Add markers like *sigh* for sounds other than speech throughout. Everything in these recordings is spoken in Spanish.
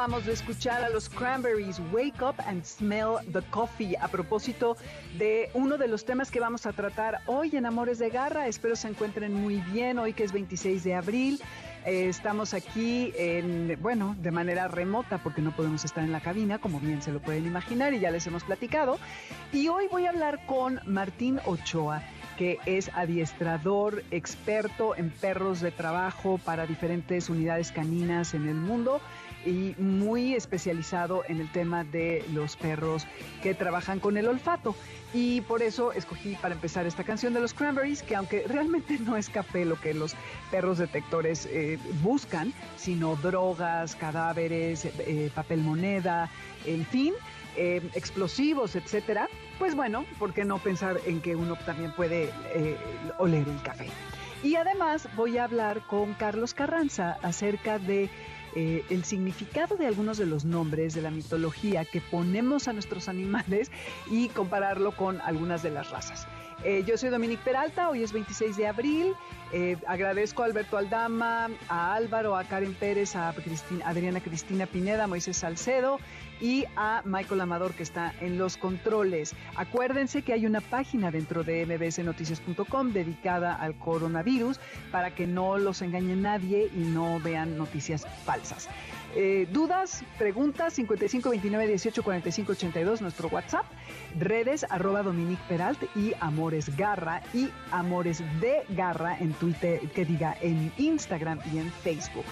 Acabamos de escuchar a los Cranberries Wake Up and Smell the Coffee a propósito de uno de los temas que vamos a tratar hoy en Amores de Garra. Espero se encuentren muy bien hoy que es 26 de abril. Eh, estamos aquí en, bueno, de manera remota porque no podemos estar en la cabina, como bien se lo pueden imaginar y ya les hemos platicado. Y hoy voy a hablar con Martín Ochoa que es adiestrador experto en perros de trabajo para diferentes unidades caninas en el mundo y muy especializado en el tema de los perros que trabajan con el olfato. Y por eso escogí para empezar esta canción de los Cranberries, que aunque realmente no es café lo que los perros detectores eh, buscan, sino drogas, cadáveres, eh, papel moneda, en fin, eh, explosivos, etcétera, pues bueno, ¿por qué no pensar en que uno también puede oler el café? Y además voy a hablar con Carlos Carranza acerca de eh, el significado de algunos de los nombres de la mitología que ponemos a nuestros animales y compararlo con algunas de las razas. Eh, yo soy Dominique Peralta, hoy es 26 de abril. Eh, agradezco a Alberto Aldama, a Álvaro, a Karen Pérez, a Cristina, Adriana Cristina Pineda, a Moisés Salcedo y a Michael Amador que está en los controles. Acuérdense que hay una página dentro de mbsnoticias.com dedicada al coronavirus para que no los engañe nadie y no vean noticias falsas. Eh, dudas, preguntas, 55 29 18 45 82, nuestro WhatsApp, redes arroba Dominique Peralt y Amores Garra y Amores de Garra en Twitter, que diga en Instagram y en Facebook.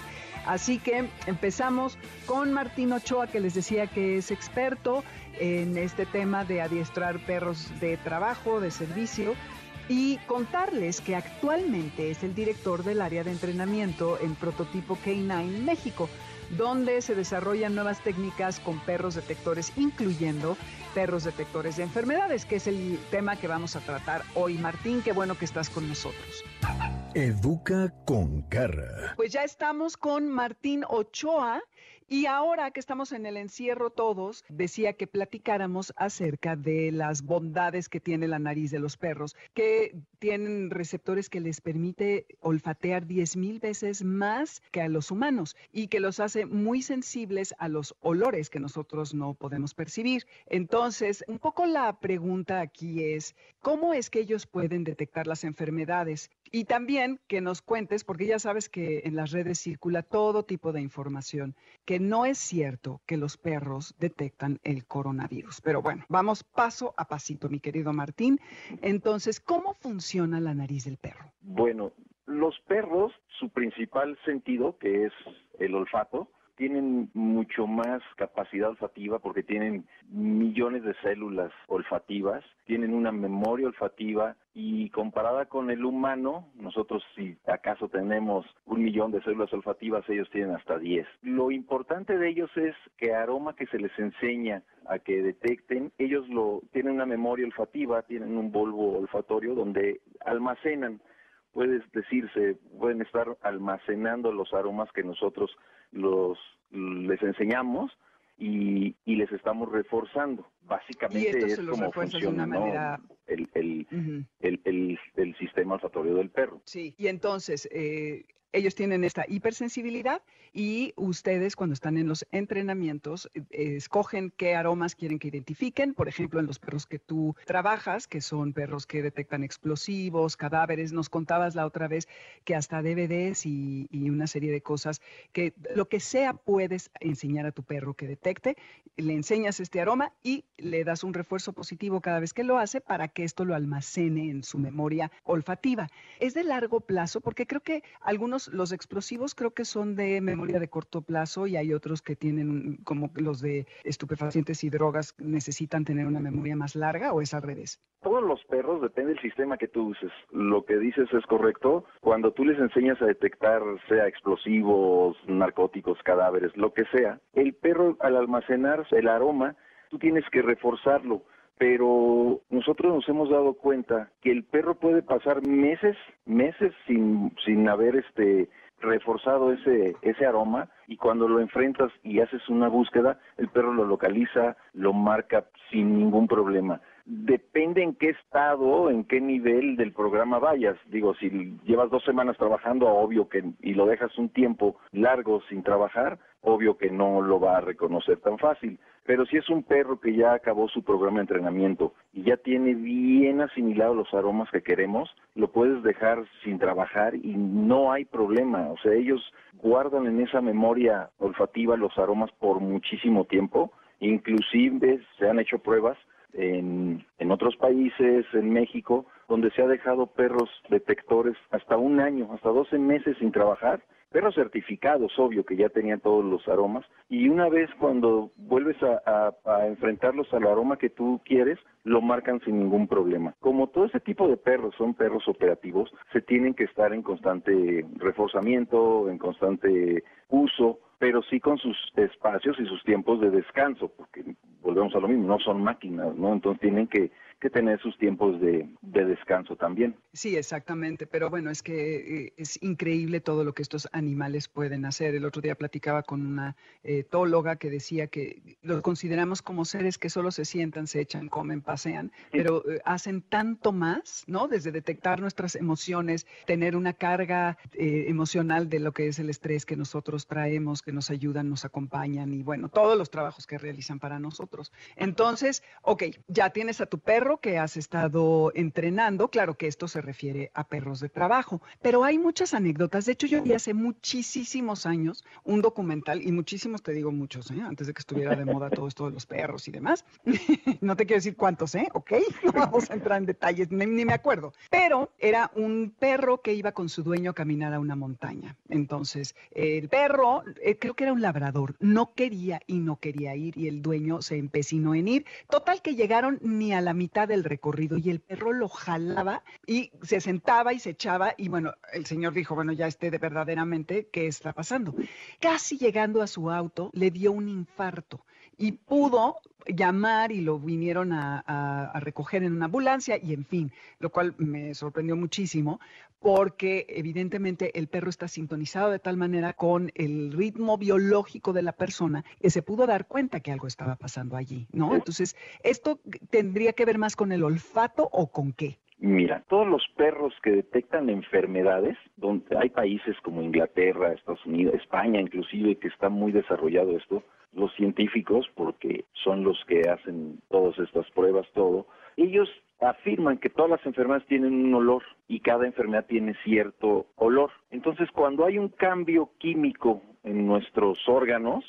Así que empezamos con Martín Ochoa, que les decía que es experto en este tema de adiestrar perros de trabajo, de servicio, y contarles que actualmente es el director del área de entrenamiento en prototipo K9 México donde se desarrollan nuevas técnicas con perros detectores, incluyendo perros detectores de enfermedades, que es el tema que vamos a tratar hoy. Martín, qué bueno que estás con nosotros. Educa con Garra. Pues ya estamos con Martín Ochoa. Y ahora que estamos en el encierro todos, decía que platicáramos acerca de las bondades que tiene la nariz de los perros, que tienen receptores que les permite olfatear 10 mil veces más que a los humanos y que los hace muy sensibles a los olores que nosotros no podemos percibir. Entonces, un poco la pregunta aquí es, ¿cómo es que ellos pueden detectar las enfermedades? Y también que nos cuentes, porque ya sabes que en las redes circula todo tipo de información, que no es cierto que los perros detectan el coronavirus. Pero bueno, vamos paso a pasito, mi querido Martín. Entonces, ¿cómo funciona la nariz del perro? Bueno, los perros, su principal sentido, que es el olfato, tienen mucho más capacidad olfativa porque tienen millones de células olfativas, tienen una memoria olfativa y comparada con el humano, nosotros si acaso tenemos un millón de células olfativas, ellos tienen hasta 10. Lo importante de ellos es que aroma que se les enseña a que detecten, ellos lo tienen una memoria olfativa, tienen un bulbo olfatorio donde almacenan puede decirse, pueden estar almacenando los aromas que nosotros los les enseñamos y, y les estamos reforzando. Básicamente es como funciona el, el, Ujú. el, el- el sistema olfatorio del perro. Sí, y entonces eh, ellos tienen esta hipersensibilidad y ustedes cuando están en los entrenamientos eh, eh, escogen qué aromas quieren que identifiquen. Por ejemplo, en los perros que tú trabajas, que son perros que detectan explosivos, cadáveres, nos contabas la otra vez que hasta DVDs y, y una serie de cosas que lo que sea puedes enseñar a tu perro que detecte, le enseñas este aroma y le das un refuerzo positivo cada vez que lo hace para que esto lo almacene en su memoria olfativa. Es de largo plazo porque creo que algunos los explosivos creo que son de memoria de corto plazo y hay otros que tienen, como los de estupefacientes y drogas, necesitan tener una memoria más larga o es al revés. Todos los perros, depende del sistema que tú uses. Lo que dices es correcto. Cuando tú les enseñas a detectar, sea explosivos, narcóticos, cadáveres, lo que sea, el perro al almacenar el aroma, tú tienes que reforzarlo pero nosotros nos hemos dado cuenta que el perro puede pasar meses, meses sin, sin haber este reforzado ese, ese aroma y cuando lo enfrentas y haces una búsqueda, el perro lo localiza, lo marca sin ningún problema. Depende en qué estado, en qué nivel del programa vayas. Digo, si llevas dos semanas trabajando, obvio que, y lo dejas un tiempo largo sin trabajar, obvio que no lo va a reconocer tan fácil. Pero si es un perro que ya acabó su programa de entrenamiento y ya tiene bien asimilados los aromas que queremos, lo puedes dejar sin trabajar y no hay problema. O sea, ellos guardan en esa memoria olfativa los aromas por muchísimo tiempo. Inclusive se han hecho pruebas en, en otros países, en México, donde se ha dejado perros detectores hasta un año, hasta 12 meses sin trabajar perros certificados, obvio, que ya tenían todos los aromas, y una vez cuando vuelves a, enfrentarlos al aroma que tú quieres, lo marcan sin ningún problema. Como todo ese tipo de perros son perros operativos, se tienen que estar en constante reforzamiento, en constante uso, pero sí con sus espacios y sus tiempos de descanso, porque volvemos a lo mismo, no son máquinas, ¿no? Entonces tienen que que tener sus tiempos de, descanso también. Sí, exactamente, pero bueno, es que eh, es increíble todo lo que estos animales pueden hacer. El otro día platicaba con una etóloga que decía que los consideramos como seres que solo se sientan, se echan, comen, pasean, pero eh, hacen tanto más, ¿no? Desde detectar nuestras emociones, tener una carga eh, emocional de lo que es el estrés que nosotros traemos, que nos ayudan, nos acompañan y bueno, todos los trabajos que realizan para nosotros. Entonces, ok, ya tienes a tu perro que has estado entrenando. Claro que esto se refiere a perros de trabajo, pero hay muchas anécdotas. De hecho, yo vi hace muchísimos años un documental, y muchísimos te digo muchos, ¿eh? antes de que estuviera de moda todo esto de los perros y demás. *laughs* no te quiero decir cuántos, ¿eh? ¿Ok? *laughs* No vamos a entrar en detalles, ni, me acuerdo. Pero era un perro que iba con su dueño a caminar a una montaña. Entonces, el perro, eh, creo que era un labrador, no quería y no quería ir, y el dueño se empecinó en ir. Total que llegaron ni a la mitad del recorrido y el perro lo jalaba y se sentaba y se echaba y bueno, el señor dijo, bueno, ya esté de verdaderamente, ¿qué está pasando? Casi llegando a su auto, le dio un infarto y pudo llamar y lo vinieron a, recoger en una ambulancia y en fin, lo cual me sorprendió muchísimo porque evidentemente el perro está sintonizado de tal manera con el ritmo biológico de la persona que se pudo dar cuenta que algo estaba pasando allí, ¿no? Entonces, ¿esto tendría que ver más con el olfato o con qué? Mira, todos los perros que detectan enfermedades, donde hay países como Inglaterra, Estados Unidos, España inclusive, que está muy desarrollado esto, los científicos, porque son los que hacen todas estas pruebas, todo, ellos afirman que todas las enfermedades tienen un olor y cada enfermedad tiene cierto olor. Entonces, cuando hay un cambio químico en nuestros órganos,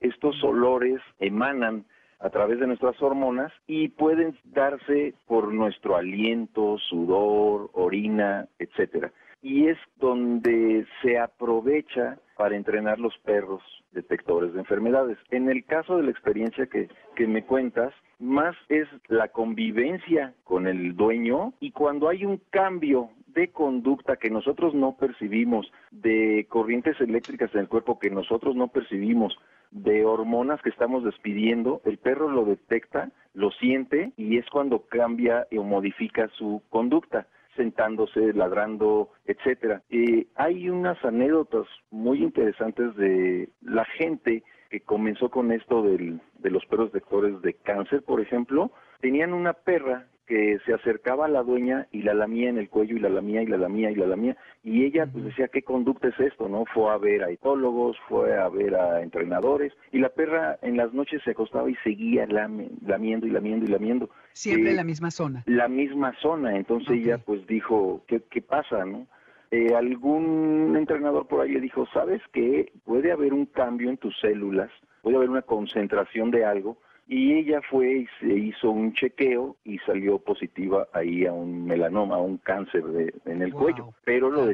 estos olores emanan a través de nuestras hormonas y pueden darse por nuestro aliento, sudor, orina, etcétera. Y es donde se aprovecha para entrenar los perros detectores de enfermedades. En el caso de la experiencia que, que me cuentas, más es la convivencia con el dueño y cuando hay un cambio de conducta que nosotros no percibimos, de corrientes eléctricas en el cuerpo que nosotros no percibimos, de hormonas que estamos despidiendo, el perro lo detecta, lo siente y es cuando cambia o modifica su conducta sentándose, ladrando, etcétera. Eh, hay unas anécdotas muy interesantes de la gente que comenzó con esto del, de los perros detectores de cáncer, por ejemplo, tenían una perra que se acercaba a la dueña y la lamía en el cuello y la lamía y la lamía y la lamía y ella pues decía qué conducta es esto no fue a ver a etólogos fue a ver a entrenadores y la perra en las noches se acostaba y seguía lamiendo y lamiendo y lamiendo. Siempre en la misma zona. la misma zona entonces ella pues dijo qué qué pasa no eh, algún entrenador por ahí le dijo sabes que puede haber un cambio en tus células puede haber una concentración de algo y ella fue y se hizo un chequeo y salió positiva ahí a un melanoma, a un cáncer de, en el cuello, pero lo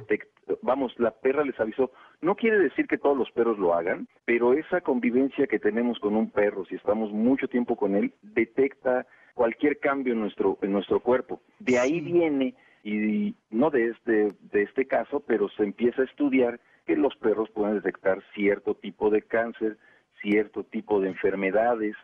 vamos, la perra les avisó. No quiere decir que todos los perros lo hagan, pero esa convivencia que tenemos con un perro, si estamos mucho tiempo con él, detecta cualquier cambio en nuestro, en nuestro cuerpo. De ahí viene, y no de este, de este caso, pero se empieza a estudiar que los perros pueden detectar cierto tipo de cáncer, cierto tipo de enfermedades.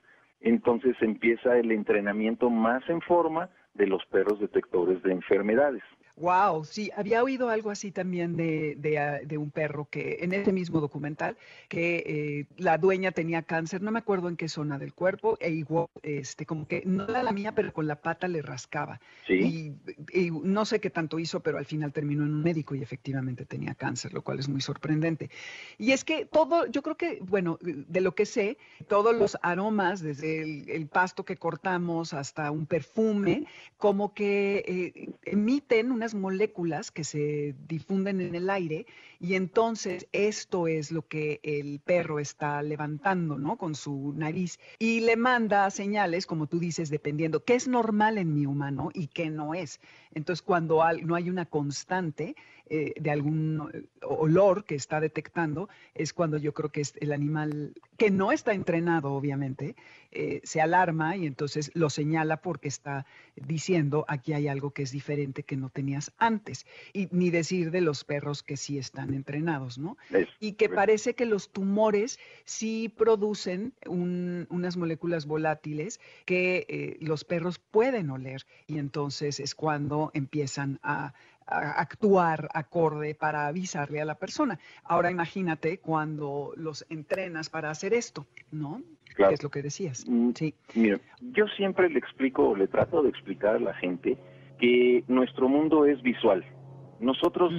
Entonces empieza el entrenamiento más en forma de los perros detectores de enfermedades. Wow, sí, había oído algo así también de, de, ah, de un perro que en ese mismo documental, que eh, la dueña tenía cáncer, no me acuerdo en qué zona del cuerpo, e igual, este, como que no era la mía, pero con la pata le rascaba. Sí. Y, y no sé qué tanto hizo, pero al final terminó en un médico y efectivamente tenía cáncer, lo cual es muy sorprendente. Y es que todo, yo creo que, bueno, de lo que sé, todos los aromas, desde el, el pasto que cortamos hasta un perfume, como que eh, emiten moléculas que se difunden en el aire y entonces esto es lo que el perro está levantando, ¿no? Con su nariz y le manda señales, como tú dices, dependiendo qué es normal en mi humano y qué no es. Entonces, cuando no hay una constante eh, de algún eh, olor que está detectando, es cuando yo creo que es el animal que no está entrenado, obviamente, eh, se alarma y entonces lo señala porque está diciendo aquí hay algo que es diferente que no tenías antes. Y ni decir de los perros que sí están entrenados, ¿no? Es- Y que parece que los tumores sí producen un- unas moléculas volátiles que eh, los perros pueden oler y entonces es cuando empiezan a, a actuar acorde para avisarle a la persona. Ahora imagínate cuando los entrenas para hacer esto, ¿no? Claro. Que es lo que decías. Mm, Sí. Mira, yo siempre le explico, le trato de explicar a la gente que nuestro mundo es visual. Nosotros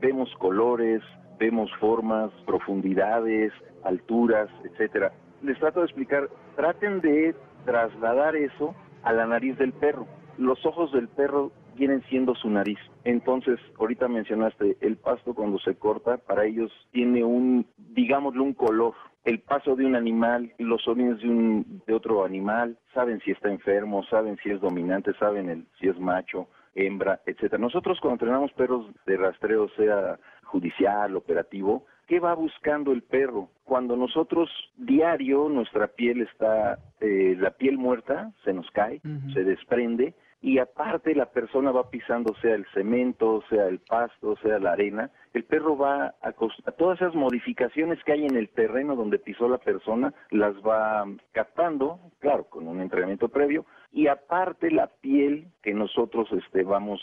vemos colores, vemos formas, profundidades, alturas, etcétera. Les trato de explicar, traten de trasladar eso a la nariz del perro. Los ojos del perro vienen siendo su nariz. Entonces, ahorita mencionaste, el pasto cuando se corta, para ellos tiene un, digámoslo, un color. El paso de un animal, los sonidos de, un, de otro animal, saben si está enfermo, saben si es dominante, saben el, si es macho, hembra, etcétera. Nosotros cuando entrenamos perros de rastreo, sea judicial, operativo, ¿qué va buscando el perro? Cuando nosotros diario nuestra piel está, eh, la piel muerta se nos cae, se desprende y aparte la persona va pisando sea el cemento, sea el pasto, sea la arena, el perro va a, a todas esas modificaciones que hay en el terreno donde pisó la persona, las va captando, claro, con un entrenamiento previo, y aparte la piel que nosotros este vamos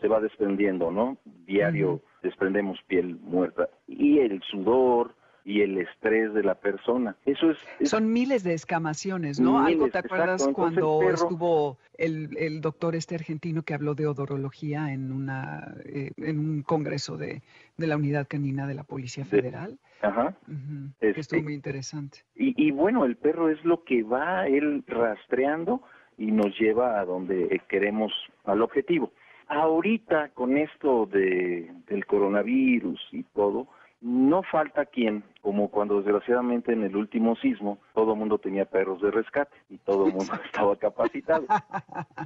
se va desprendiendo, ¿no? Diario desprendemos piel muerta y el sudor y el estrés de la persona. Eso es, es- Son miles de escamaciones, ¿no? Algo te acuerdas el cuando perro- estuvo el, el doctor este argentino que habló de odorología en una eh, en un congreso de, de la unidad canina de la Policía De- Federal? ajá. Ujú, que Este- estuvo muy interesante. Y, y bueno, el perro es lo que va él rastreando y nos lleva a donde eh, queremos, al objetivo. Ahorita con esto de, del coronavirus y todo, no falta quien, como cuando desgraciadamente en el último sismo todo el mundo tenía perros de rescate y todo el mundo *laughs* estaba capacitado.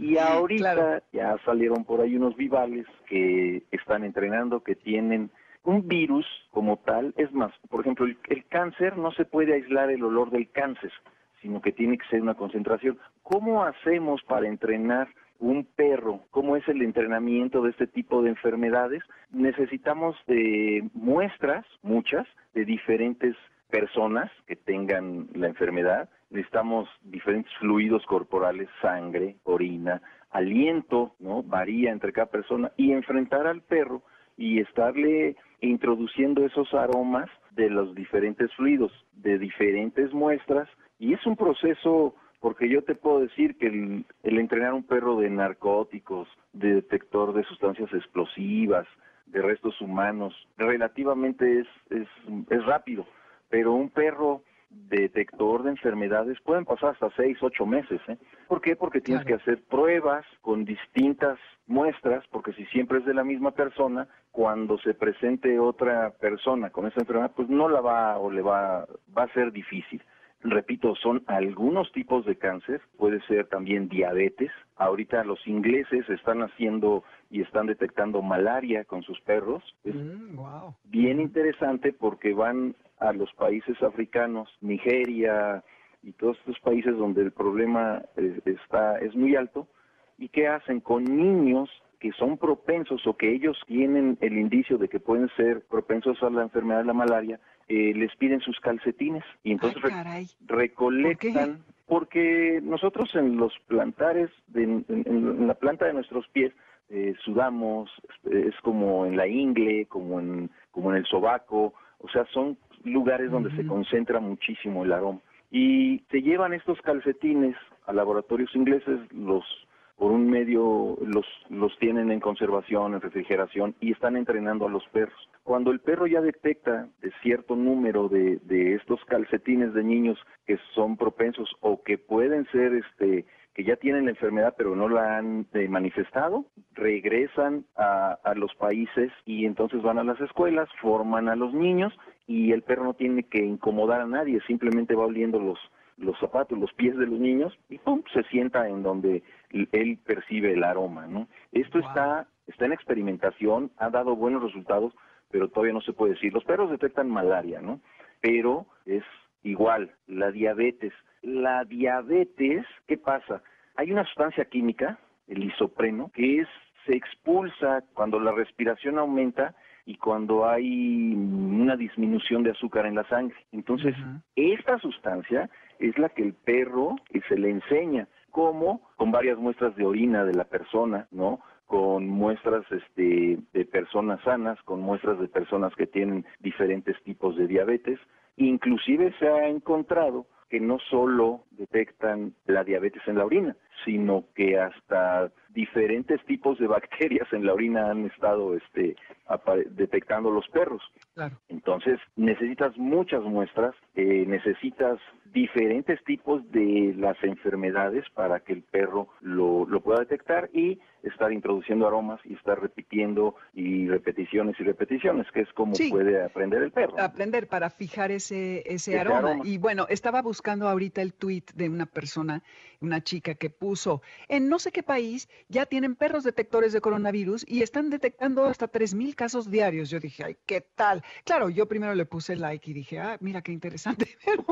Y *laughs* ahorita Claro. ya salieron por ahí unos vivales que están entrenando, que tienen un virus como tal. Es más, por ejemplo, el, el cáncer no se puede aislar el olor del cáncer, sino que tiene que ser una concentración. ¿Cómo hacemos para entrenar un perro? ¿Cómo es el entrenamiento de este tipo de enfermedades? Necesitamos de muestras, muchas, de diferentes personas que tengan la enfermedad. Necesitamos diferentes fluidos corporales, sangre, orina, aliento, ¿no? Varía entre cada persona y enfrentar al perro y estarle introduciendo esos aromas de los diferentes fluidos, de diferentes muestras y es un proceso porque yo te puedo decir que el, el entrenar un perro de narcóticos, de detector de sustancias explosivas, de restos humanos, relativamente es, es, es rápido, pero un perro detector de enfermedades pueden pasar hasta seis, ocho meses. ¿eh? ¿Por qué? Porque tienes Claro. que hacer pruebas con distintas muestras, porque si siempre es de la misma persona, cuando se presente otra persona con esa enfermedad, pues no la va o le va, va a ser difícil. Repito, son algunos tipos de cáncer, puede ser también diabetes. Ahorita los ingleses están haciendo y están detectando malaria con sus perros. Es Mm, wow. bien interesante porque van a los países africanos, Nigeria y todos estos países donde el problema eh, está es muy alto y qué hacen con niños que son propensos o que ellos tienen el indicio de que pueden ser propensos a la enfermedad de la malaria, eh, les piden sus calcetines y entonces Ay, recolectan porque nosotros en los plantares de- en, en- en la planta de nuestros pies eh, sudamos es como en la ingle como en como en el sobaco o sea son lugares donde se concentra muchísimo el aroma. Y se llevan estos calcetines a laboratorios ingleses los por un medio los los tienen en conservación en refrigeración y están entrenando a los perros. Cuando el perro ya detecta de cierto número de, de estos calcetines de niños que son propensos o que pueden ser este que ya tienen la enfermedad pero no la han eh, manifestado, regresan a, a los países y entonces van a las escuelas, forman a los niños y el perro no tiene que incomodar a nadie, simplemente va oliendo los, los zapatos, los pies de los niños y pum, se sienta en donde él percibe el aroma, ¿no? Esto Wow. está, está en experimentación, ha dado buenos resultados, pero todavía no se puede decir. Los perros detectan malaria, ¿no? Pero es igual, la diabetes. La diabetes, ¿qué pasa? Hay una sustancia química, el isopreno, que es se expulsa cuando la respiración aumenta y cuando hay una disminución de azúcar en la sangre. Entonces, esta sustancia es la que el perro eh, se le enseña cómo con varias muestras de orina de la persona, ¿no? con muestras este, de personas sanas, con muestras de personas que tienen diferentes tipos de diabetes. Inclusive se ha encontrado que no solo detectan la diabetes en la orina, sino que hasta diferentes tipos de bacterias en la orina han estado este, detectando los perros. Claro. Entonces necesitas muchas muestras, eh, necesitas diferentes tipos de las enfermedades para que el perro lo, lo pueda detectar y estar introduciendo aromas y estar repitiendo y repeticiones y repeticiones, que es como Sí. puede aprender el perro. aprender para fijar ese, ese, Ese aroma. aroma. Y bueno, estaba buscando ahorita el tweet de una persona, una chica que puso, en no sé qué país ya tienen perros detectores de coronavirus y están detectando hasta 3.000 casos diarios. Yo dije, ay, ¿qué tal? Claro, yo primero le puse like y dije, ah, mira qué interesante. *laughs* Pero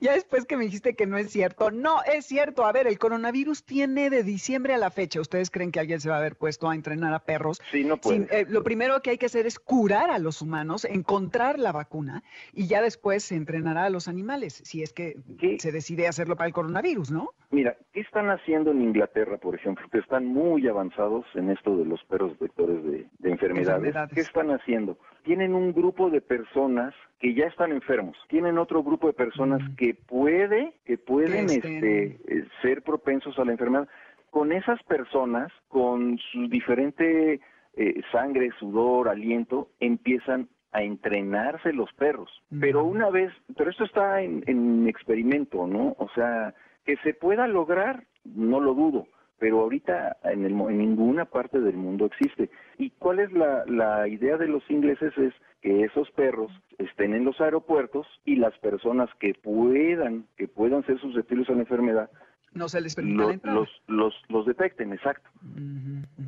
ya después que me dijiste que no es cierto, no es cierto. A ver, el coronavirus tiene de diciembre a la fecha. ¿Ustedes creen que alguien se va a haber puesto a entrenar a perros Sí, no puede. sin- eh, lo primero que hay que hacer es curar a los humanos, encontrar la vacuna y ya después se entrenará a los animales, si es que se decide hacerlo para el coronavirus, ¿no? Mira, ¿qué están haciendo en Inglaterra, por ejemplo? Que están muy avanzados en esto de los perros vectores de, de enfermedades. Enfermedades. ¿Qué están haciendo? Tienen un grupo de personas que ya están enfermos. Tienen otro grupo de personas Mm. que puede, que pueden este, eh, ser propensos a la enfermedad. Con esas personas, con su diferente eh, sangre, sudor, aliento, empiezan a entrenarse los perros. Pero una vez, pero esto está en, en experimento, ¿no? O sea, que se pueda lograr, no lo dudo, pero ahorita en, el en ninguna parte del mundo existe. ¿Y cuál es la, la idea de los ingleses? Es que esos perros estén en los aeropuertos y las personas que puedan, que puedan ser susceptibles a la enfermedad, No se les permite los, los, los detecten, exacto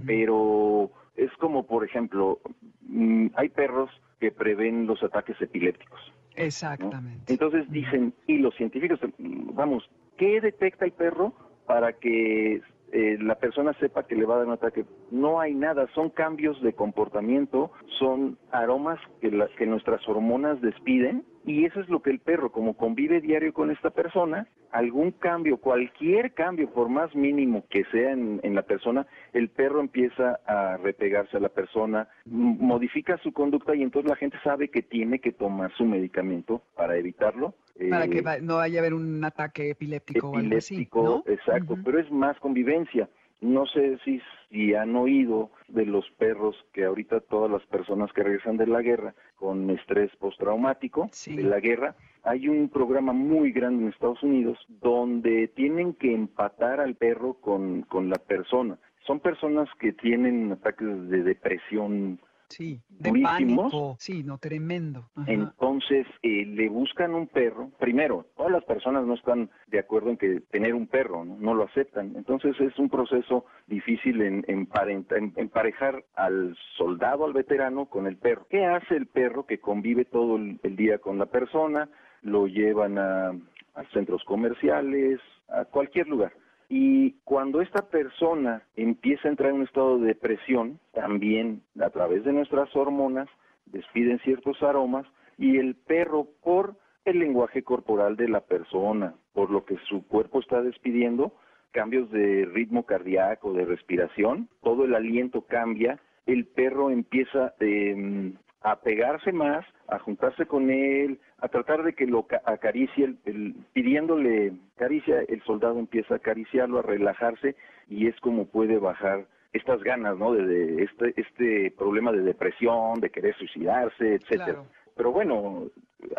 pero es como, por ejemplo, mm, hay perros que prevén los ataques epilépticos. ¿no? Exactamente. Entonces dicen, y los científicos, mm, vamos, ¿qué detecta el perro para que eh, la persona sepa que le va a dar un ataque? No hay nada, son cambios de comportamiento, son aromas que, la- que nuestras hormonas despiden, y eso es lo que el perro, como convive diario con esta persona, algún cambio, cualquier cambio, por más mínimo que sea en, en la persona, el perro empieza a repegarse a la persona, modifica su conducta y entonces la gente sabe que tiene que tomar su medicamento para evitarlo. Para Eh, que va- no vaya a haber un ataque epiléptico, o algo así, exacto, pero es más convivencia. No sé si, si han oído de los perros que ahorita todas las personas que regresan de la guerra con estrés postraumático Sí. de la guerra, hay un programa muy grande en Estados Unidos donde tienen que empatar al perro con, con la persona. Son personas que tienen ataques de depresión Sí, de durísimos. pánico. Sí, no, tremendo. Ajá. Entonces eh, le buscan un perro. Primero, todas las personas no están de acuerdo en que tener un perro, no, No lo aceptan. Entonces es un proceso difícil en, en- emparejar al soldado, al veterano, con el perro. ¿Qué hace el perro que convive todo el, el día con la persona? Lo llevan a, a centros comerciales, a cualquier lugar. Y cuando esta persona empieza a entrar en un estado de depresión, también a través de nuestras hormonas despiden ciertos aromas y el perro por el lenguaje corporal de la persona, por lo que su cuerpo está despidiendo, cambios de ritmo cardíaco, de respiración, todo el aliento cambia, el perro empieza eh, a pegarse más, a juntarse con él, a tratar de que lo ca- acaricie, el- el- pidiéndole caricia, el soldado empieza a acariciarlo, a relajarse y es como puede bajar estas ganas, ¿no? De, de este, este problema de depresión, de querer suicidarse, etcétera. Claro. Pero bueno,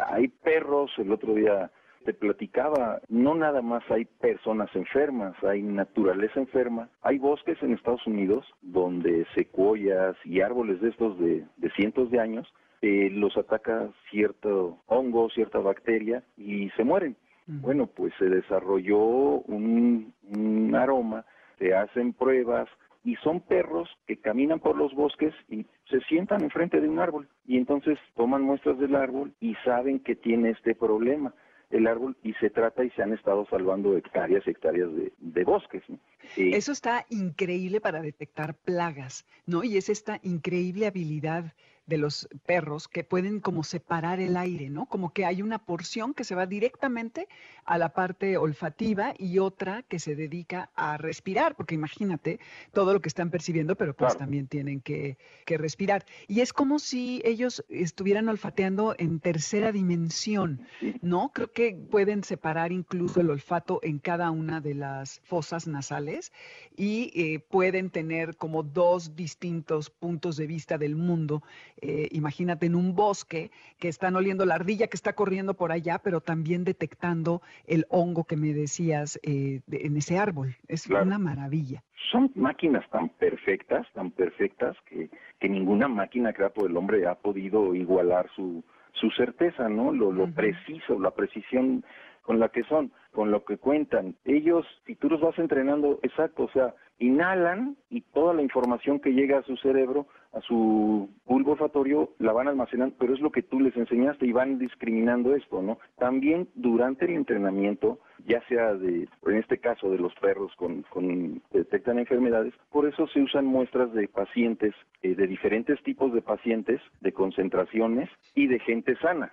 hay perros, el otro día te platicaba, no nada más hay personas enfermas, hay naturaleza enferma. Hay bosques en Estados Unidos donde secuoyas y árboles de estos de, de cientos de años eh, los ataca cierto hongo, cierta bacteria y se mueren. Bueno, pues se desarrolló un, un aroma, se hacen pruebas y son perros que caminan por los bosques y se sientan enfrente de un árbol y entonces toman muestras del árbol y saben que tiene este problema el árbol y se trata y se han estado salvando hectáreas y hectáreas de, de bosques. ¿no? Eso está increíble para detectar plagas, ¿no? Y es esta increíble habilidad de los perros que pueden como separar el aire, ¿no? Como que hay una porción que se va directamente a la parte olfativa y otra que se dedica a respirar, porque imagínate todo lo que están percibiendo, pero pues Claro. también tienen que, que respirar. Y es como si ellos estuvieran olfateando en tercera dimensión. ¿no? Creo que pueden separar incluso el olfato en cada una de las fosas nasales y eh, pueden tener como dos distintos puntos de vista del mundo. Eh, imagínate en un bosque que están oliendo la ardilla que está corriendo por allá, pero también detectando el hongo que me decías eh, de- en ese árbol. Es Claro. una maravilla. son máquinas tan perfectas, tan perfectas, que, que ninguna máquina creada por el hombre ha podido igualar su, su certeza, ¿no? Lo, lo preciso, la precisión con la que son, con lo que cuentan. Ellos, si tú los vas entrenando, exacto, o sea, inhalan y toda la información que llega a su cerebro, a su bulbo olfatorio, la van almacenando, pero es lo que tú les enseñaste y van discriminando esto, ¿no? También durante el entrenamiento, ya sea de, en este caso de los perros con, con detectan enfermedades, por eso se usan muestras de pacientes, eh, de diferentes tipos de pacientes, de concentraciones y de gente sana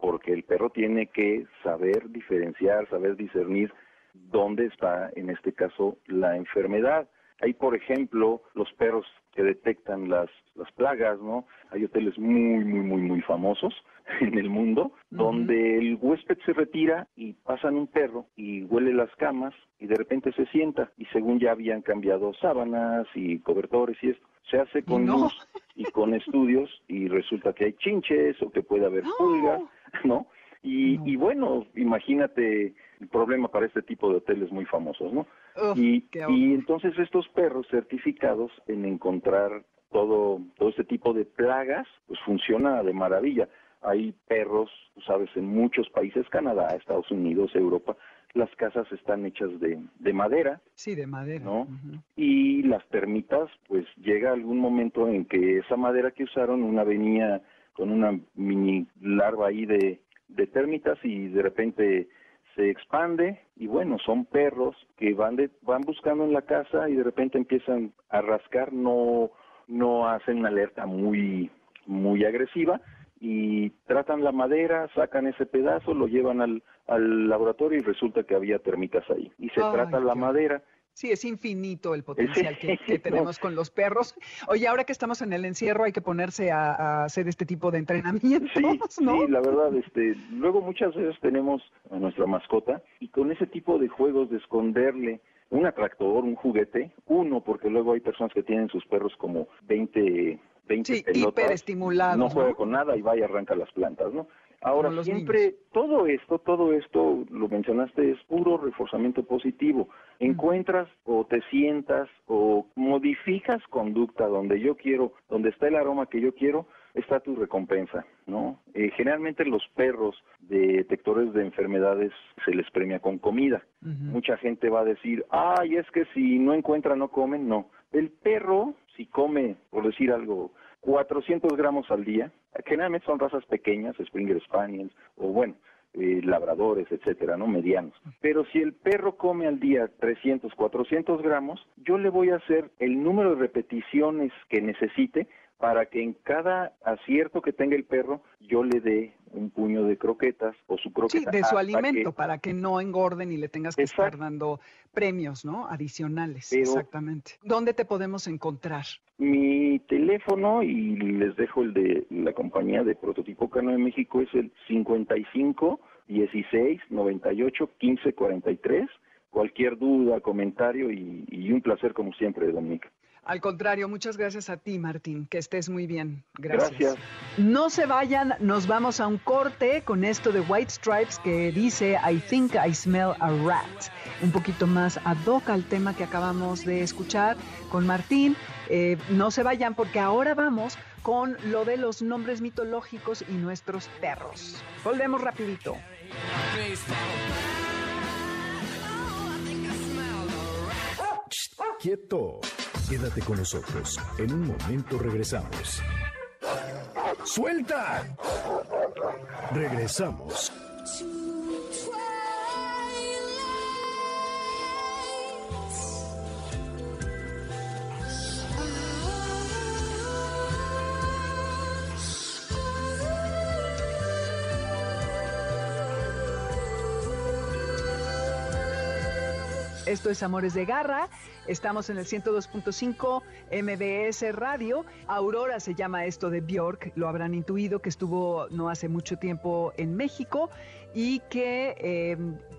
porque el perro tiene que saber diferenciar, saber discernir dónde está, en este caso, la enfermedad. Hay, por ejemplo, los perros que detectan las, las plagas, ¿no? Hay hoteles muy, muy, muy, muy famosos *laughs* en el mundo, donde el huésped se retira y pasan un perro y huele las camas y de repente se sienta y según ya habían cambiado sábanas y cobertores y esto, se hace con no. luz y con estudios y resulta que hay chinches o que puede haber pulgas, ¿no? Y, No. y bueno, imagínate el problema para este tipo de hoteles muy famosos, ¿no? Uf, y, entonces estos perros certificados en encontrar todo, todo este tipo de plagas, pues funciona de maravilla. Hay perros, sabes, en muchos países, Canadá, Estados Unidos, Europa, las casas están hechas de, de madera, Sí, de madera. ¿no? Y las termitas, pues llega algún momento en que esa madera que usaron, una venía con una mini larva ahí de, de termitas y de repente se expande y bueno, son perros que van de, van buscando en la casa y de repente empiezan a rascar, no no hacen una alerta muy muy agresiva y tratan la madera, sacan ese pedazo, lo llevan al, al laboratorio y resulta que había termitas ahí. Y se Ay, trata la madera Sí, es infinito el potencial que, que Sí, no. tenemos con los perros. Oye, ahora que estamos en el encierro hay que ponerse a, a hacer este tipo de entrenamientos, Sí, ¿no? sí, la verdad, este, luego muchas veces tenemos a nuestra mascota y con ese tipo de juegos de esconderle un atractor, un juguete, uno, porque luego hay personas que tienen sus perros como 20, 20 Sí, hiperestimulados, no juega ¿no? con nada y va y arranca las plantas, ¿no? Ahora, siempre, todo esto, todo esto, lo mencionaste, es puro reforzamiento positivo. Encuentras o te sientas o, modificas conducta donde yo quiero, donde está el aroma que yo quiero, está tu recompensa, ¿no? Eh, generalmente los perros detectores de enfermedades se les premia con comida. Mucha gente va a decir, ay, es que si no encuentra no comen, no. El perro, si come, por decir algo, 400 gramos al día, generalmente son razas pequeñas, Springer Spaniels, o bueno, eh, labradores, etcétera, ¿no? Medianos. Pero si el perro come al día 300, 400 gramos, yo le voy a hacer el número de repeticiones que necesite para que en cada acierto que tenga el perro yo le dé un puño de croquetas o su Sí, croqueta. de su alimento, que- para que no engorden y le tengas que estar Exacto. dando premios, ¿no? Adicionales, Pero- exactamente. ¿Dónde te podemos encontrar? Mi teléfono, y les dejo el de la compañía de Prototipo Cano de México, es el 55 16 98 15 43. Cualquier duda, comentario y, y un placer como siempre, Dominique. Al contrario, muchas gracias a ti, Martín. Que estés muy bien. Gracias. Gracias. No se vayan, nos vamos a un corte con esto de White Stripes que dice I think I smell a rat. Un poquito más ad hoc al tema que acabamos de escuchar con Martín. Eh, no se vayan porque ahora vamos con lo de los nombres mitológicos y nuestros perros. Volvemos rapidito. Quieto. Quédate con nosotros. En un momento regresamos. ¡Suelta! Regresamos. Esto es Amores de Garra. Estamos en el 102.5 MBS Radio. Aurora se llama esto de Bjork. Lo habrán intuido que estuvo no hace mucho tiempo en México y que eh,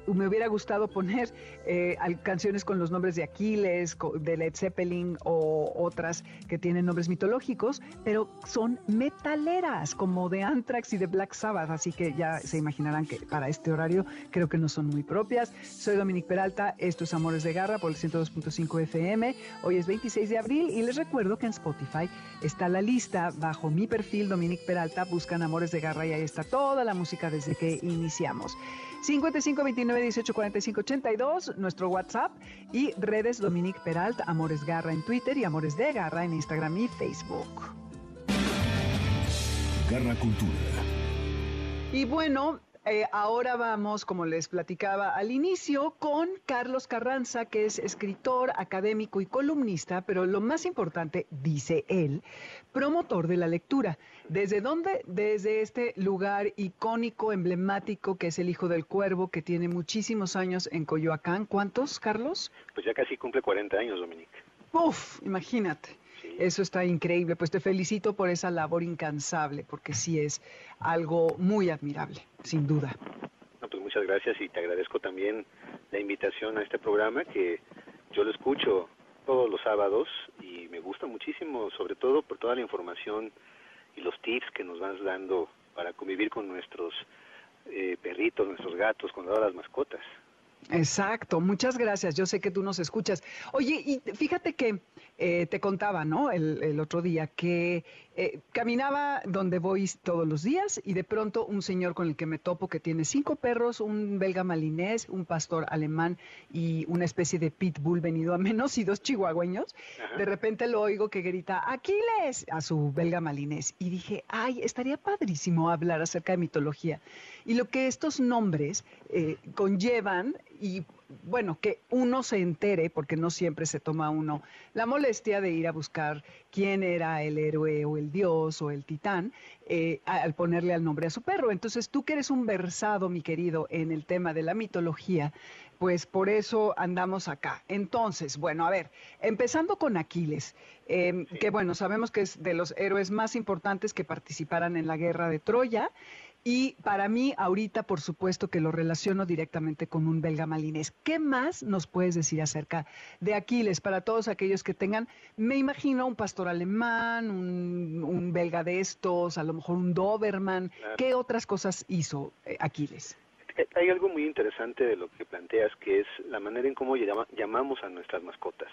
me hubiera gustado poner eh, canciones con los nombres de Aquiles, de Led Zeppelin o otras que tienen nombres mitológicos, pero son metaleras como de Anthrax y de Black Sabbath. Así que ya se imaginarán que para este horario creo que no son muy propias. Soy Dominique Peralta, esto es Amores de Garra por el 102.5 FM. Hoy es 26 de abril y les recuerdo que en Spotify está la lista bajo mi perfil Dominique Peralta. Buscan Amores de Garra y ahí está toda la música desde que iniciamos. 55 29 18 45 82, nuestro WhatsApp y redes Dominique Peralta, Amores Garra en Twitter y Amores de Garra en Instagram y Facebook. Garra Cultura. Y bueno, eh, ahora vamos, como les platicaba al inicio, con Carlos Carranza, que es escritor, académico y columnista, pero lo más importante, dice él, promotor de la lectura. ¿Desde dónde? Desde este lugar icónico, emblemático, que es el Hijo del Cuervo, que tiene muchísimos años en Coyoacán. ¿Cuántos, Carlos? Pues ya casi cumple 40 años, Dominique. Uf, imagínate. Sí. Eso está increíble. Pues te felicito por esa labor incansable, porque sí es algo muy admirable, sin duda. No, pues muchas gracias y te agradezco también la invitación a este programa que yo lo escucho todos los sábados y me gusta muchísimo, sobre todo por toda la información y los tips que nos vas dando para convivir con nuestros eh, perritos, nuestros gatos, con todas las mascotas. Exacto, muchas gracias. Yo sé que tú nos escuchas. Oye, y fíjate que eh, te contaba, ¿no? El, el otro día que eh, caminaba donde voy todos los días y de pronto un señor con el que me topo que tiene cinco perros, un belga malinés, un pastor alemán y una especie de pitbull venido a menos y dos chihuahueños. Ajá. De repente lo oigo que grita Aquiles a su belga malinés y dije, ay, estaría padrísimo hablar acerca de mitología y lo que estos nombres eh, conllevan y bueno, que uno se entere, porque no siempre se toma uno la molestia de ir a buscar quién era el héroe o el dios o el titán eh, al ponerle al nombre a su perro. Entonces tú que eres un versado, mi querido, en el tema de la mitología, pues por eso andamos acá. Entonces, bueno, a ver, empezando con Aquiles, eh, que bueno, sabemos que es de los héroes más importantes que participaran en la guerra de Troya. Y para mí, ahorita, por supuesto, que lo relaciono directamente con un belga malinés. ¿Qué más nos puedes decir acerca de Aquiles para todos aquellos que tengan, me imagino, un pastor alemán, un, un belga de estos, a lo mejor un Doberman? Claro. ¿Qué otras cosas hizo eh, Aquiles? Eh, Hay algo muy interesante de lo que planteas, que es la manera en cómo llama- llamamos a nuestras mascotas.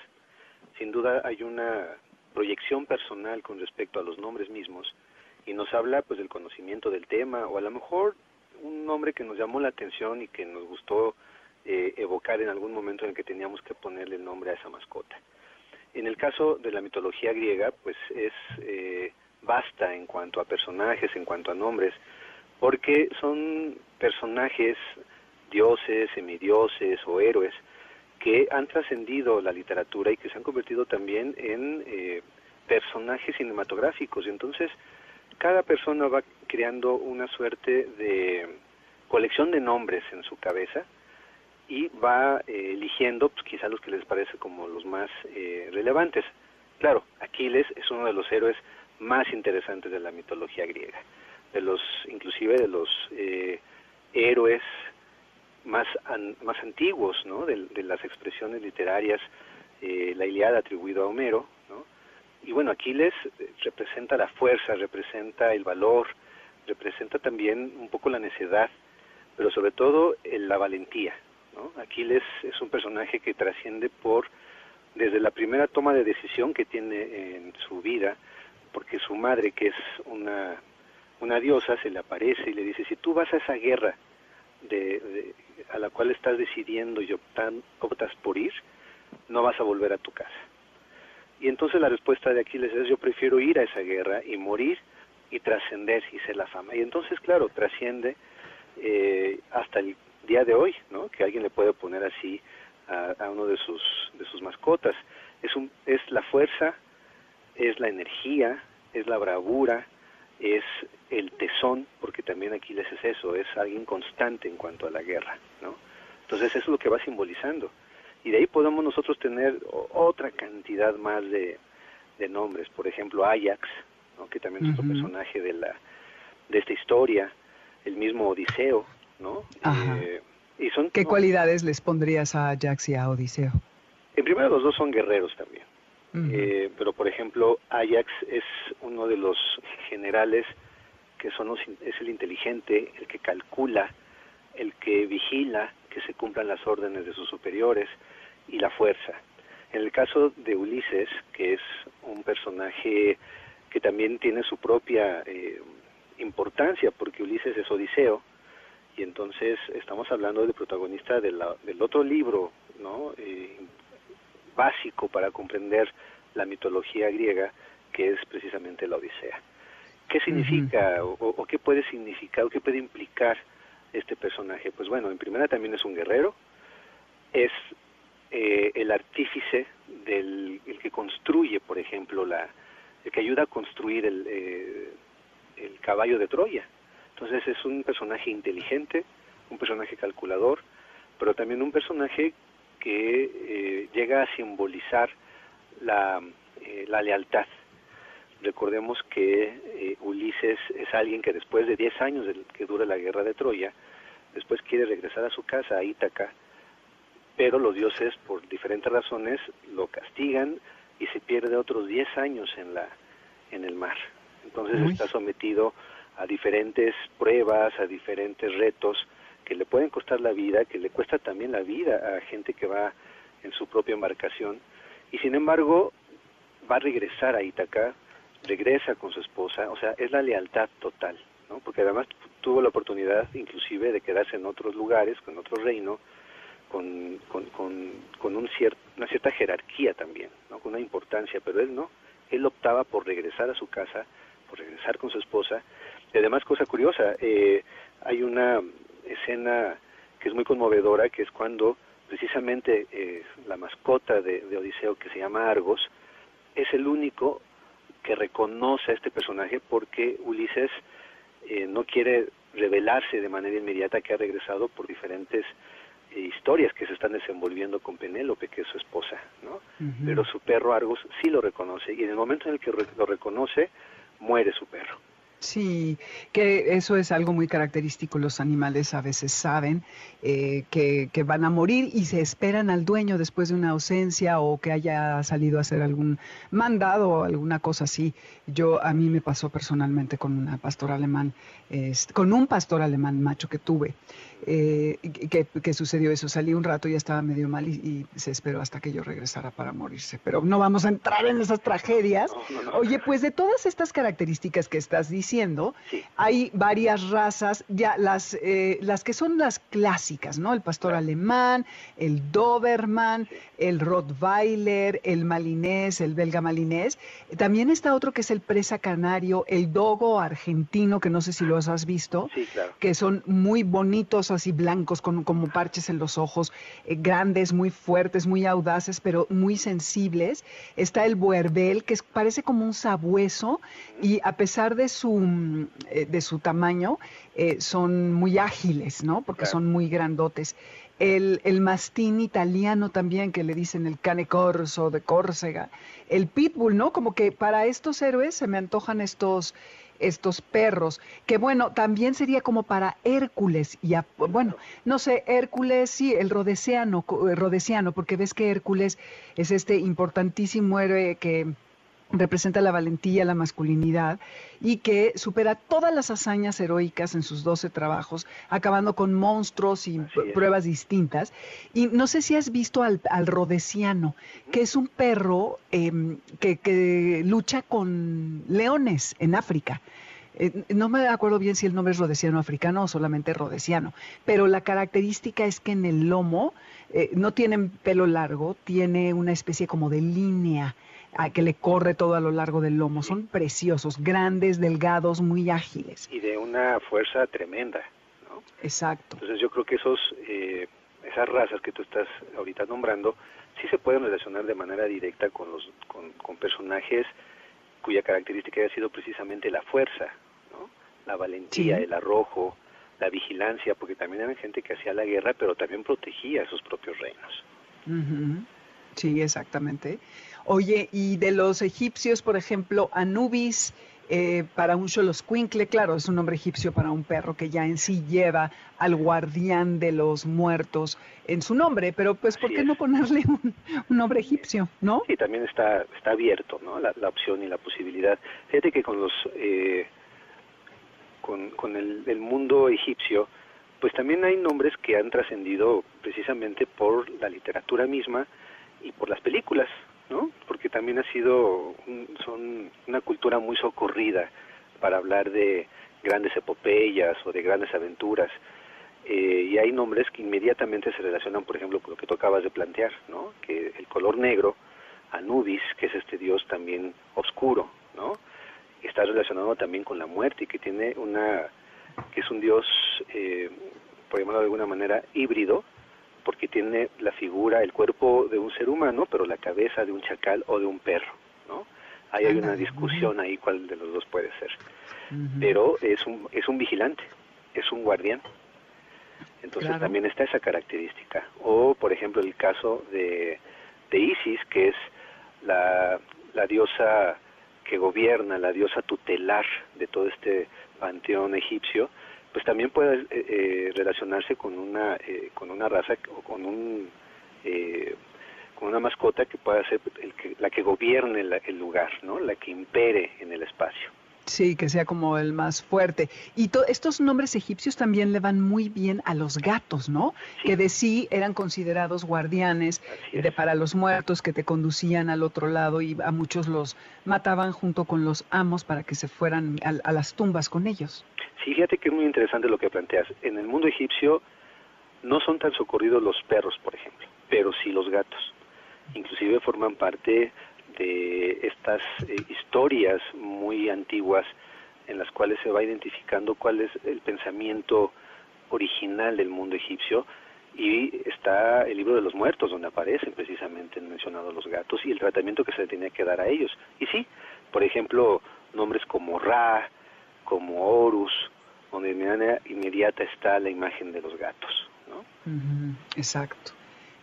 sin duda hay una proyección personal con respecto a los nombres mismos y nos habla pues del conocimiento del tema o a lo mejor un nombre que nos llamó la atención y que nos gustó eh, evocar en algún momento en el que teníamos que ponerle el nombre a esa mascota. En el caso de la mitología griega, pues es eh, basta en cuanto a personajes, en cuanto a nombres, porque son personajes, dioses, semidioses o héroes, que han trascendido la literatura y que se han convertido también en eh, personajes cinematográficos. Y entonces, cada persona va creando una suerte de colección de nombres en su cabeza y va eh, eligiendo pues, quizá los que les parece como los más eh, relevantes. Claro, Aquiles es uno de los héroes más interesantes de la mitología griega, de los inclusive de los eh, héroes más más antiguos, ¿no? De, de, las expresiones literarias, eh, la Iliada atribuido a Homero. Y bueno, Aquiles eh, representa la fuerza, representa el valor, representa también un poco la necedad, pero sobre todo la valentía, ¿no? Aquiles es un personaje que trasciende por desde la primera toma de decisión que tiene en su vida, porque su madre, que es una, una diosa, se le aparece y le dice, si tú vas a esa guerra de, a la cual estás decidiendo y optas por ir, no vas a volver a tu casa. Y entonces la respuesta de Aquiles es, yo prefiero ir a esa guerra y morir y trascender y ser la fama. Y entonces, claro, trasciende eh, hasta el día de hoy, ¿no? Que alguien le puede poner así a, a uno de sus, de sus mascotas. Es, un, es la fuerza, es la energía, es la bravura, es el tesón, porque también Aquiles es eso, es alguien constante en cuanto a la guerra, ¿no? Entonces eso es lo que va simbolizando. Y de ahí podemos nosotros tener otra cantidad más de, de nombres, por ejemplo Ajax, ¿no? que también es otro personaje de la de esta historia, el mismo Odiseo, ¿no? Eh, y son, ¿Qué no, cualidades les pondrías a Ajax y a Odiseo? En primero los dos son guerreros también. Uh -huh. eh, pero por ejemplo Ajax es uno de los generales que son los, es el inteligente, el que calcula, el que vigila que se cumplan las órdenes de sus superiores y la fuerza. En el caso de Ulises, que es un personaje que también tiene su propia eh, importancia, porque Ulises es Odiseo, y entonces estamos hablando del protagonista de la, del otro libro, ¿no? Eh, básico para comprender la mitología griega, que es precisamente la Odisea. ¿Qué significa uh -huh. o, o, qué puede significar o qué puede implicar este personaje? Pues bueno, en primera también es un guerrero, es eh, el artífice del el que construye, por ejemplo, la el que ayuda a construir el, eh, el caballo de Troya. Entonces es un personaje inteligente, un personaje calculador, pero también un personaje que eh, llega a simbolizar la, eh, la lealtad. Recordemos que eh, Ulises es alguien que después de 10 años de que dura la guerra de Troya, después quiere regresar a su casa, a Ítaca, pero los dioses, por diferentes razones, lo castigan y se pierde otros 10 años en, la, en el mar. Entonces Uy. está sometido a diferentes pruebas, a diferentes retos que le pueden costar la vida, que le cuesta también la vida a gente que va en su propia embarcación, y sin embargo va a regresar a Ítaca, regresa con su esposa, o sea, es la lealtad total, ¿no? Porque además tuvo la oportunidad inclusive de quedarse en otros lugares, con otro reino, con, con, con, un cier una cierta jerarquía también, ¿no? con una importancia, pero él no, él optaba por regresar a su casa, por regresar con su esposa, y además, cosa curiosa, eh, hay una escena que es muy conmovedora, que es cuando precisamente eh, la mascota de Odiseo, que se llama Argos, es el único que reconoce a este personaje porque Ulises eh, no quiere revelarse de manera inmediata que ha regresado por diferentes eh, historias que se están desenvolviendo con Penélope, que es su esposa, ¿no? Uh -huh. Pero su perro Argos sí lo reconoce y en el momento en el que re lo reconoce, muere su perro. Sí, que eso es algo muy característico. Los animales a veces saben eh, que, que van a morir y se esperan al dueño después de una ausencia o que haya salido a hacer algún mandado o alguna cosa así. Yo a mí me pasó personalmente con una pastor alemán, con un pastor alemán macho que tuve. Eh, que, que sucedió eso. Salí un rato y ya estaba medio mal y, y se esperó hasta que yo regresara para morirse. Pero no vamos a entrar en esas tragedias. No, no, no. Oye, pues de todas estas características que estás diciendo, Sí. hay varias razas, ya las, eh, las que son las clásicas, ¿no? El pastor alemán, el Doberman, el Rottweiler, el malinés, el belga malinés. También está otro que es el presa canario, el dogo argentino, que no sé si los has visto claro. que son muy bonitos, así blancos, con como parches en los ojos, eh, grandes, muy fuertes, muy audaces, pero muy sensibles. Está el buerbel, que es- parece como un sabueso, y a pesar de su, mm, eh, de su tamaño, eh, son muy ágiles, ¿no? Porque Claro. son muy grandotes. El, el mastín italiano también, que le dicen el cane corso de Córcega. El pitbull, ¿no? Como que para estos héroes se me antojan estos, estos perros, que bueno, también sería como para Hércules, y a- bueno, no sé, Hércules, sí, el rodesiano, eh, rodesiano, porque ves que Hércules es este importantísimo héroe que representa la valentía, la masculinidad y que supera todas las hazañas heroicas en sus 12 trabajos, acabando con monstruos y pruebas distintas. Y no sé si has visto al, al rodesiano, que es un perro em, que, que lucha con leones en África. Eh, no me acuerdo bien si el nombre es rodesiano africano o solamente rodesiano, pero la característica es que en el lomo eh, no tienen pelo largo, tiene una especie como de línea que le corre todo a lo largo del lomo. Son preciosos, grandes, delgados, muy ágiles. Y de una fuerza tremenda, ¿no? Exacto. Entonces yo creo que esos, eh, esas razas que tú estás ahorita nombrando sí se pueden relacionar de manera directa con, los, con, con personajes cuya característica haya sido precisamente la fuerza, ¿no? la valentía, Sí. el arrojo, la vigilancia, porque también eran gente que hacía la guerra, pero también protegía a sus propios reinos. Ujú. Sí, exactamente. Oye, y de los egipcios, por ejemplo, Anubis, eh, para un Xoloscuincle, claro, es un nombre egipcio para un perro que ya en sí lleva al guardián de los muertos en su nombre, pero pues, ¿por Así qué es. no ponerle un, un nombre egipcio, no? Y también está, está abierto ¿no? la, la opción y la posibilidad. Fíjate que con los eh, con, con el, el mundo egipcio, pues también hay nombres que han trascendido precisamente por la literatura misma y por las películas, ¿no? Porque también ha sido un- son una cultura muy socorrida para hablar de grandes epopeyas o de grandes aventuras. Eh, y hay nombres que inmediatamente se relacionan, por ejemplo, con lo que tú acabas de plantear, ¿no? Que el color negro, Anubis, que es este dios también oscuro, ¿no? Está relacionado también con la muerte y que tiene una, que es un dios, eh, por llamarlo de alguna manera, híbrido, porque tiene la figura, el cuerpo de un ser humano, pero la cabeza de un chacal o de un perro, ¿no? Ahí hay una discusión ahí cuál de los dos puede ser pero es un, es un vigilante, es un guardián. Entonces Claro. también está esa característica. O, por ejemplo, el caso de, de Isis, que es la, la diosa que gobierna, la diosa tutelar de todo este panteón egipcio, pues también puede eh, eh, relacionarse con una, eh, con una raza o con un... eh, con una mascota que pueda ser el que, la que gobierne la- el lugar, ¿no? La que impere en el espacio. Sí, que sea como el más fuerte. Y to- estos nombres egipcios también le van muy bien a los gatos, ¿no? Sí. Que de sí eran considerados guardianes de para los muertos que te conducían al otro lado y a muchos los mataban junto con los amos para que se fueran a, a las tumbas con ellos. Sí, fíjate que es muy interesante lo que planteas. En el mundo egipcio no son tan socorridos los perros, por ejemplo, pero sí los gatos. Inclusive forman parte de estas eh, historias muy antiguas en las cuales se va identificando cuál es el pensamiento original del mundo egipcio y está el libro de los muertos donde aparecen precisamente mencionados los gatos y el tratamiento que se le tenía que dar a ellos. Y sí, por ejemplo, nombres como Ra, como Horus, donde de manera inmediata está la imagen de los gatos, ¿no? Exacto.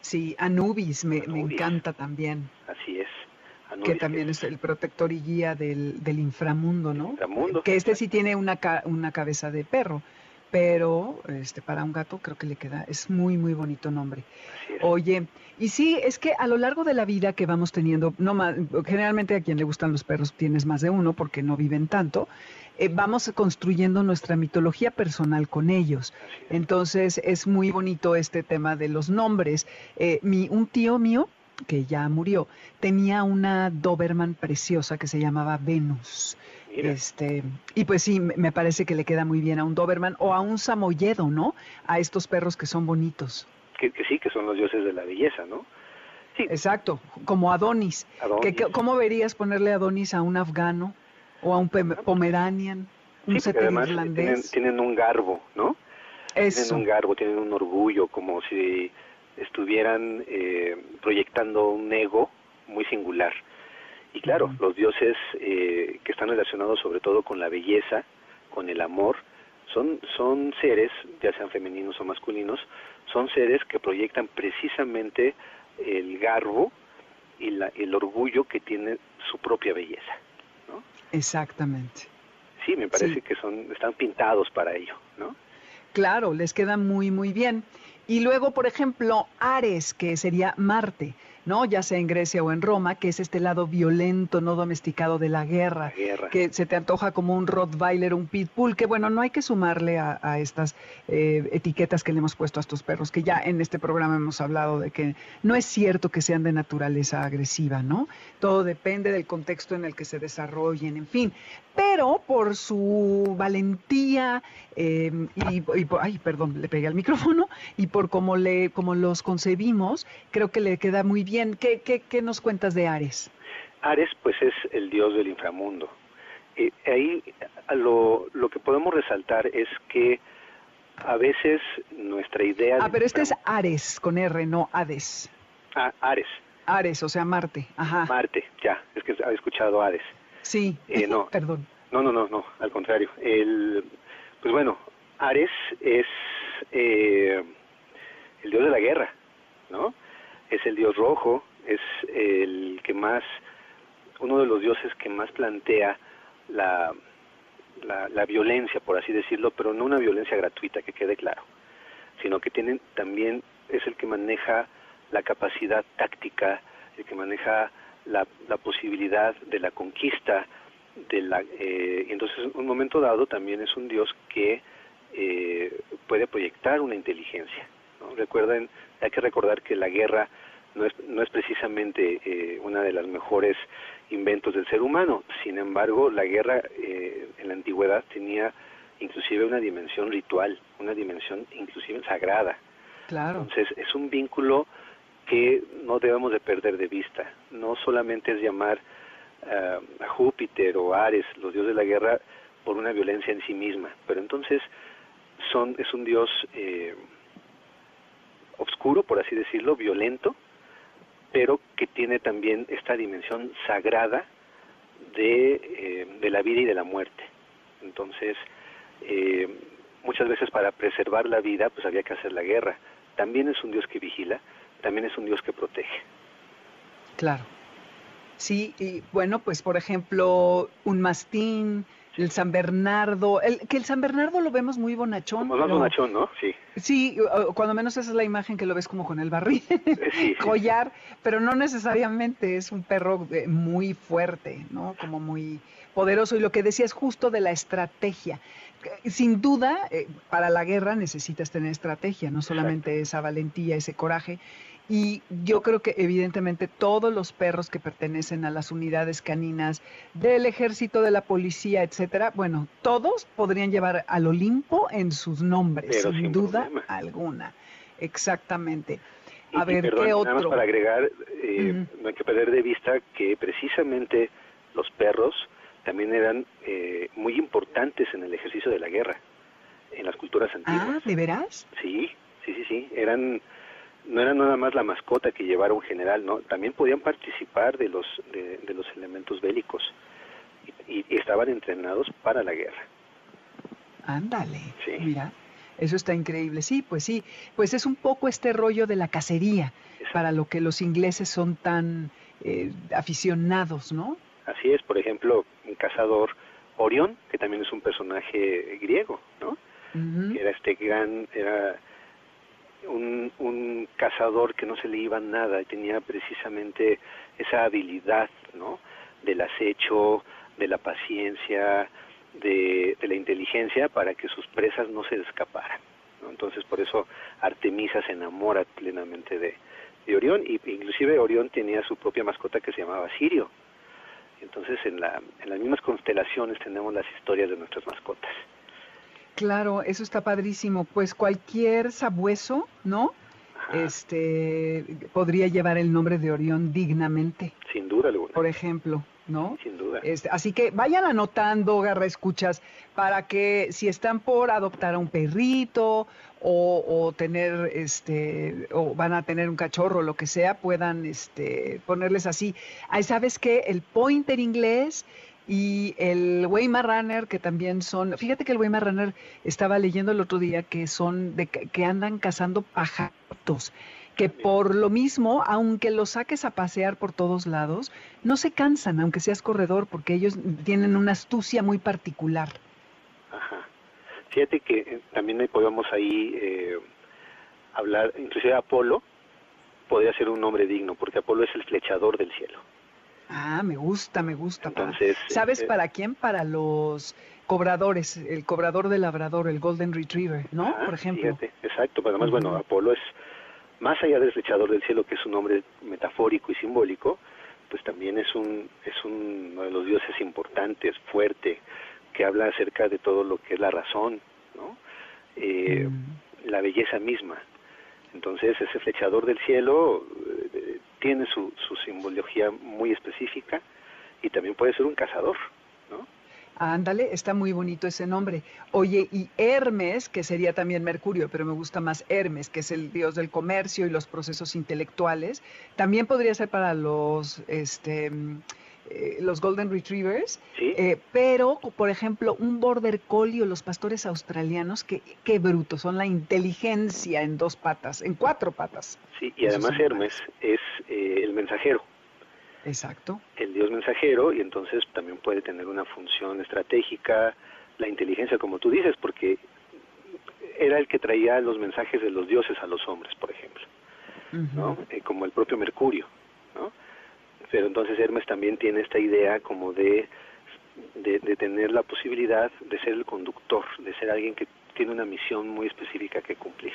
Sí, Anubis me, me encanta también. Así es. Anubis, que también es el protector y guía del, del inframundo, ¿no? inframundo. Que este sí tiene una, ca- una cabeza de perro, pero este para un gato creo que le queda, es muy, muy bonito nombre. Así es. Oye, y sí, es que a lo largo de la vida que vamos teniendo, no ma- generalmente a quien le gustan los perros tienes más de uno porque no viven tanto, eh, vamos construyendo nuestra mitología personal con ellos. Entonces es muy bonito este tema de los nombres. Eh, mi, un tío mío, que ya murió, tenía una Doberman preciosa que se llamaba Venus. Mira, Este, y pues sí, me parece que le queda muy bien a un Doberman o a un Samoyedo, ¿no? A estos perros que son bonitos. Que, que sí, que son los dioses de la belleza, ¿no? Sí, Exacto, como Adonis. Adonis. ¿Cómo verías ponerle Adonis a un afgano o a un pomeranian, un sí, además tienen, irlandés? tienen un garbo, ¿no? Tienen Eso, un garbo, tienen un orgullo, como si estuvieran eh, proyectando un ego muy singular. Y claro, los dioses eh, que están relacionados sobre todo con la belleza, con el amor, son, son seres, ya sean femeninos o masculinos, son seres que proyectan precisamente el garbo y la, el orgullo que tiene su propia belleza. ¿no? exactamente. Sí, me parece Sí. que son están pintados para ello, ¿no? Claro, les queda muy, muy bien. Y luego, por ejemplo, Ares, que sería Marte, ¿no? Ya sea en Grecia o en Roma, que es este lado violento, no domesticado de la guerra. La guerra. que se te antoja como un Rottweiler, un Pitbull, que bueno, no hay que sumarle a, a estas eh, etiquetas que le hemos puesto a estos perros, que ya en este programa hemos hablado de que no es cierto que sean de naturaleza agresiva, ¿no? Todo depende del contexto en el que se desarrollen, en fin. Pero por su valentía eh, y, y por- ay, perdón, le pegué al micrófono, y por cómo, le, como los concebimos, creo que le queda muy bien. ¿Qué, qué, qué nos cuentas de Ares? Ares, pues es el dios del inframundo. Eh, ahí lo, lo que podemos resaltar es que a veces nuestra idea... Ah, pero este es Ares, con R, no Hades. Ah, Ares, Ares, o sea, Marte. Ajá. Marte, ya, es que había escuchado Ares. Sí. Eh, no. *laughs* Perdón. No, no, no, no, al contrario. El, pues bueno, Ares es eh, el dios de la guerra, ¿no? Es el dios rojo, es el que más, uno de los dioses que más plantea la, la, la violencia, por así decirlo, pero no una violencia gratuita, que quede claro, sino que tienen también, es el que maneja la capacidad táctica, el que maneja la, la posibilidad de la conquista, de la, eh, entonces en un momento dado también es un dios que eh, puede proyectar una inteligencia. Recuerden, hay que recordar que la guerra no es, no es precisamente eh, una de las mejores inventos del ser humano, sin embargo la guerra eh, en la antigüedad tenía inclusive una dimensión ritual, una dimensión inclusive sagrada. Claro. Entonces es un vínculo que no debemos de perder de vista. No solamente es llamar eh, a Júpiter o Ares, los dioses de la guerra, por una violencia en sí misma, pero entonces son es un dios eh, oscuro, por así decirlo, violento, pero que tiene también esta dimensión sagrada de, eh, de la vida y de la muerte. Entonces, eh, muchas veces para preservar la vida, pues había que hacer la guerra. También es un Dios que vigila, también es un Dios que protege. Claro. Sí, y bueno, pues por ejemplo, un mastín, el San Bernardo, el, que el San Bernardo lo vemos muy bonachón. Como más pero- bonachón, ¿no? Sí. Sí, cuando menos esa es la imagen que lo ves como con el barril, sí, sí. *laughs* collar, pero no necesariamente es un perro eh, muy fuerte, ¿no? Como muy poderoso. Y lo que decías justo de la estrategia. Eh, Sin duda, eh, para la guerra necesitas tener estrategia, no solamente esa valentía, ese coraje. Y yo creo que evidentemente todos los perros que pertenecen a las unidades caninas del ejército, de la policía, etcétera, bueno, todos podrían llevar al Olimpo en sus nombres, Pero sin sin duda alguna. Exactamente. A y ver, perdón, ¿qué Nada más otro? para agregar, eh, no hay que perder de vista que precisamente los perros también eran eh, muy importantes en el ejercicio de la guerra, en las culturas Ah, antiguas. ¿de veras? Sí, sí, sí, sí. Eran, no eran nada más la mascota que llevara un general, ¿no? También podían participar de los, de, de los elementos bélicos y, y estaban entrenados para la guerra. Ándale, Sí. mira, eso está increíble. Sí, pues sí, pues es un poco este rollo de la cacería, Exacto. para lo que los ingleses son tan eh, aficionados, ¿no? Así es, por ejemplo, un cazador Orión, que también es un personaje griego, ¿no? Era este gran, era un, un cazador que no se le iba nada tenía precisamente esa habilidad, ¿no? Del acecho, de la paciencia, de, la inteligencia para que sus presas no se escaparan. Entonces por eso Artemisa se enamora plenamente de, Orión y inclusive Orión tenía su propia mascota que se llamaba Sirio. Entonces en, la, en las mismas constelaciones tenemos las historias de nuestras mascotas. Claro, eso está padrísimo. Pues cualquier sabueso, ¿no? Este podría llevar el nombre de Orión dignamente, sin duda alguna, por ejemplo, ¿no? sin duda. Este, así que vayan anotando, garra escuchas, para que si están por adoptar a un perrito o, o tener, este, o van a tener un cachorro, lo que sea, puedan, este, ponerles así. Ahí sabes que el pointer inglés y el Weimaraner, que también son, fíjate que el Weimaraner estaba leyendo el otro día que son de que andan cazando pajaritos, que por lo mismo, aunque los saques a pasear por todos lados, no se cansan, aunque seas corredor, porque ellos tienen una astucia muy particular. Ajá. Fíjate que eh, también podemos ahí eh, hablar, inclusive Apolo podría ser un nombre digno, porque Apolo es el flechador del cielo. Ah, me gusta, me gusta. Entonces, ¿Sabes eh, para quién? Para los cobradores, el cobrador del labrador, el Golden Retriever, ¿no? ajá, Por ejemplo. fíjate, exacto, pero además, bueno. Apolo es, más allá del flechador del cielo, que es un nombre metafórico y simbólico, pues también es un es un- uno de los dioses importantes, fuerte, que habla acerca de todo lo que es la razón, ¿no? Eh, Mm. la belleza misma. Entonces, ese flechador del cielo eh, tiene su, su simbología muy específica y también puede ser un cazador, ¿no? Ándale, está muy bonito ese nombre. Oye, y Hermes, que sería también Mercurio, pero me gusta más Hermes, que es el dios del comercio y los procesos intelectuales, también podría ser para los, este, eh, los Golden Retrievers, Sí, eh, pero, por ejemplo, un Border Collie o los pastores australianos, que, qué brutos, son la inteligencia en dos patas, en cuatro patas. sí, y esos además Hermes es eh, el mensajero, Exacto. el dios mensajero, y entonces también puede tener una función estratégica, la inteligencia, como tú dices, porque era el que traía los mensajes de los dioses a los hombres, por ejemplo. ¿no? Como el propio Mercurio, ¿no? Pero entonces Hermes también tiene esta idea como de, de, de tener la posibilidad de ser el conductor, de ser alguien que tiene una misión muy específica que cumplir.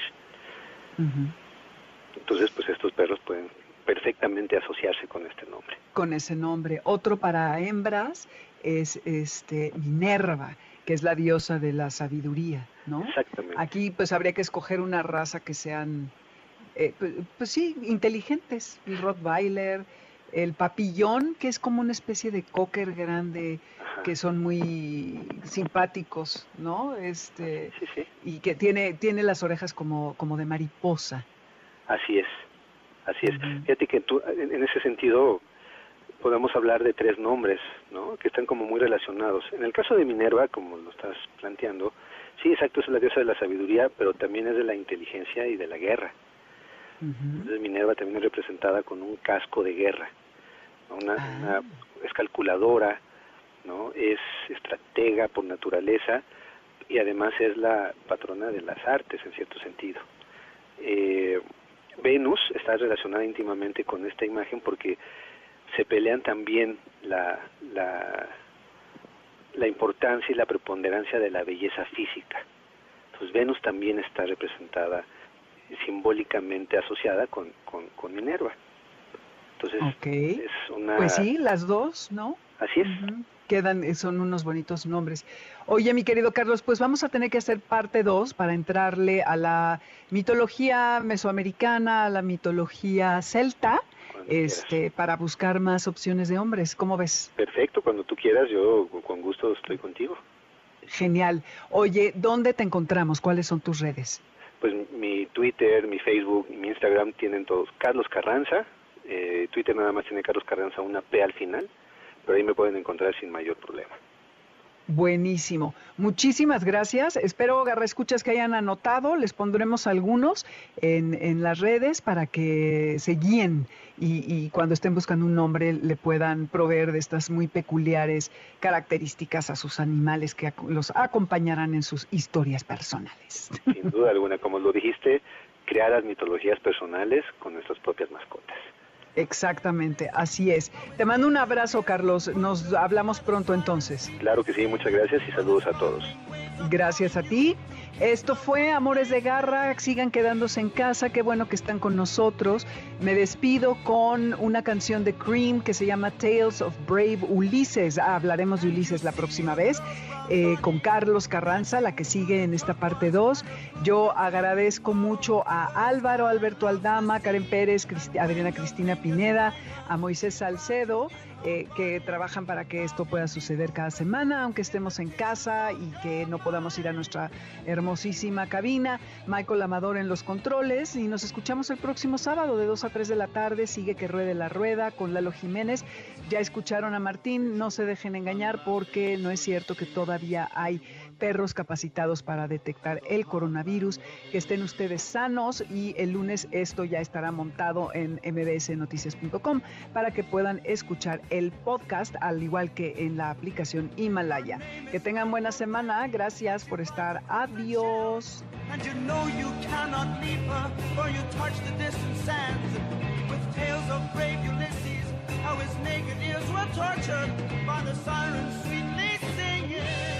Entonces, pues estos perros pueden perfectamente asociarse con este nombre. con ese nombre. Otro para hembras es este Minerva, que es la diosa de la sabiduría, ¿no? Exactamente. Aquí pues habría que escoger una raza que sean, eh, pues, pues sí, inteligentes. El Rottweiler, el papillón, que es como una especie de cocker grande, que son muy simpáticos, ¿no? Este, Sí, sí, y que tiene, tiene las orejas como, como de mariposa. así es. Así es. Fíjate que tú, en en ese sentido podemos hablar de tres nombres, ¿no? Que están como muy relacionados. En el caso de Minerva, como lo estás planteando, sí, exacto, es la diosa de la sabiduría, pero también es de la inteligencia y de la guerra. Entonces Minerva también es representada con un casco de guerra, ¿no? una, Ah. una- es calculadora, ¿no? Es estratega por naturaleza y además es la patrona de las artes en cierto sentido. Eh, Venus está relacionada íntimamente con esta imagen porque se pelean también la, la, la importancia y la preponderancia de la belleza física. Entonces Venus también está representada simbólicamente asociada con, con, con Minerva. Entonces es una... Pues sí, las dos, ¿no? Así es. Quedan, eh, son unos bonitos nombres. Oye, mi querido Carlos, pues vamos a tener que hacer parte 2 para entrarle a la mitología mesoamericana, a la mitología celta, cuando quieras. este, para buscar más opciones de hombres. ¿Cómo ves? Perfecto, cuando tú quieras, yo con gusto estoy contigo. Genial. Oye, ¿dónde te encontramos? ¿Cuáles son tus redes? Pues mi Twitter, mi Facebook mi Instagram tienen todos Carlos Carranza. Eh, Twitter nada más tiene Carlos Carranza una P al final, pero ahí me pueden encontrar sin mayor problema. Buenísimo. Muchísimas gracias. Espero, Garra Escuchas, que hayan anotado. Les pondremos algunos en, en las redes para que se guíen y, y cuando estén buscando un nombre le puedan proveer de estas muy peculiares características a sus animales que los acompañarán en sus historias personales. Sin duda alguna, como lo dijiste, crear mitologías personales con nuestras propias mascotas. Exactamente, así es. Te mando un abrazo, Carlos. Nos hablamos pronto entonces. Claro que sí, muchas gracias y saludos a todos. Gracias a ti. Esto fue Amores de Garra. Sigan quedándose en casa. Qué bueno que están con nosotros. Me despido con una canción de Cream que se llama Tales of Brave Ulises. Ah, hablaremos de Ulises la próxima vez. eh, con Carlos Carranza, la que sigue en esta parte 2. Yo agradezco mucho a Álvaro, Alberto Aldama, Karen Pérez, Cristi- Adriana Cristina Pineda, a Moisés Salcedo, eh, que trabajan para que esto pueda suceder cada semana, aunque estemos en casa y que no podamos ir a nuestra hermosísima cabina. Michael Amador en los controles y nos escuchamos el próximo sábado de 2 a 3 de la tarde. Sigue que ruede la rueda con Lalo Jiménez. Ya escucharon a Martín, no se dejen engañar porque no es cierto que todavía hay perros capacitados para detectar el coronavirus. Que estén ustedes sanos y el lunes esto ya estará montado en mbsnoticias.com para que puedan escuchar el podcast al igual que en la aplicación Himalaya. Que tengan buena semana. Gracias por estar. Adiós. How his naked ears were tortured by the sirens sweetly singing.